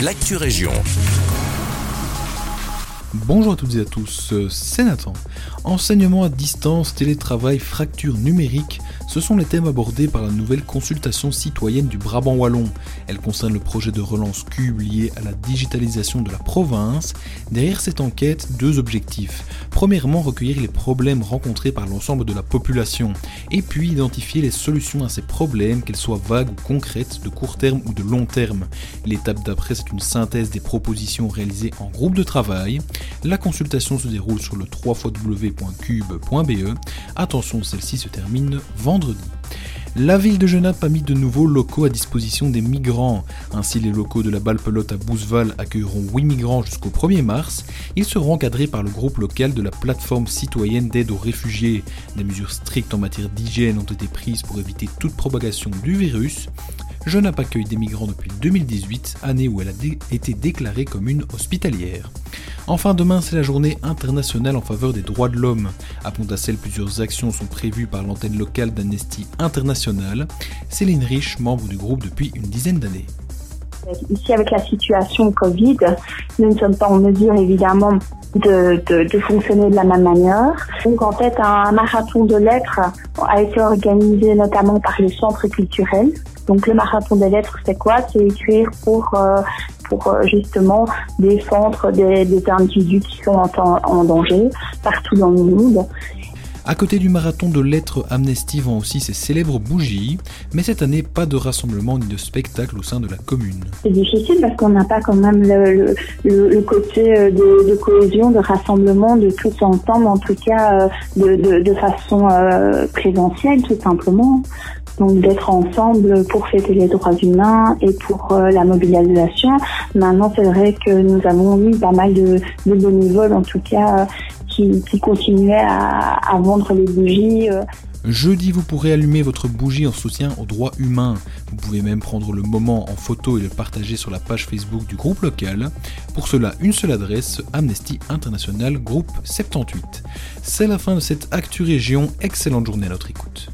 l'actu région. Bonjour à toutes et à tous, c'est Nathan. Enseignement à distance, télétravail, fracture numérique, ce sont les thèmes abordés par la nouvelle consultation citoyenne du Brabant Wallon. Elle concerne le projet de relance Cube lié à la digitalisation de la province. Derrière cette enquête, deux objectifs. Premièrement, recueillir les problèmes rencontrés par l'ensemble de la population, et puis identifier les solutions à ces problèmes, qu'elles soient vagues ou concrètes, de court terme ou de long terme. L'étape d'après, c'est une synthèse des propositions réalisées en groupe de travail. La consultation se déroule sur le 3xw.cube.be. Attention, celle-ci se termine vendredi. La ville de Genappe a mis de nouveaux locaux à disposition des migrants. Ainsi, les locaux de la balle pelote à Bouzeval accueilleront 8 migrants jusqu'au 1er mars. Ils seront encadrés par le groupe local de la plateforme citoyenne d'aide aux réfugiés. Des mesures strictes en matière d'hygiène ont été prises pour éviter toute propagation du virus. Genappe accueille des migrants depuis 2018, année où elle a été déclarée commune hospitalière. Enfin, demain, c'est la journée internationale en faveur des droits de l'homme. À Pontacelle, plusieurs actions sont prévues par l'antenne locale d'Amnesty International. Céline Rich, membre du groupe depuis une dizaine d'années. Ici, avec la situation Covid, nous ne sommes pas en mesure, évidemment, de, fonctionner de la même manière. Donc, en fait, un marathon de lettres a été organisé notamment par les centres culturels. Donc, le marathon des lettres, c'est quoi? C'est écrire pour euh, pour euh, justement défendre des, des individus qui sont en, en danger partout dans le monde. À côté du marathon de lettres, Amnesty vend aussi ses célèbres bougies, mais cette année, pas de rassemblement ni de spectacle au sein de la commune. C'est difficile parce qu'on n'a pas quand même le, le, le côté euh, de, de, cohésion, de rassemblement, de tous ensemble, en tout cas euh, de, de, de façon présentielle tout simplement donc d'être ensemble pour fêter les droits humains et pour euh, la mobilisation. Maintenant, c'est vrai que nous avons eu pas mal de, bénévoles, en tout cas, qui, qui continuaient à, à, vendre les bougies. Euh. Jeudi, vous pourrez allumer votre bougie en soutien aux droits humains. Vous pouvez même prendre le moment en photo et le partager sur la page Facebook du groupe local. Pour cela, une seule adresse, Amnesty International Groupe 78. C'est la fin de cette Actu Région. Excellente journée à notre écoute.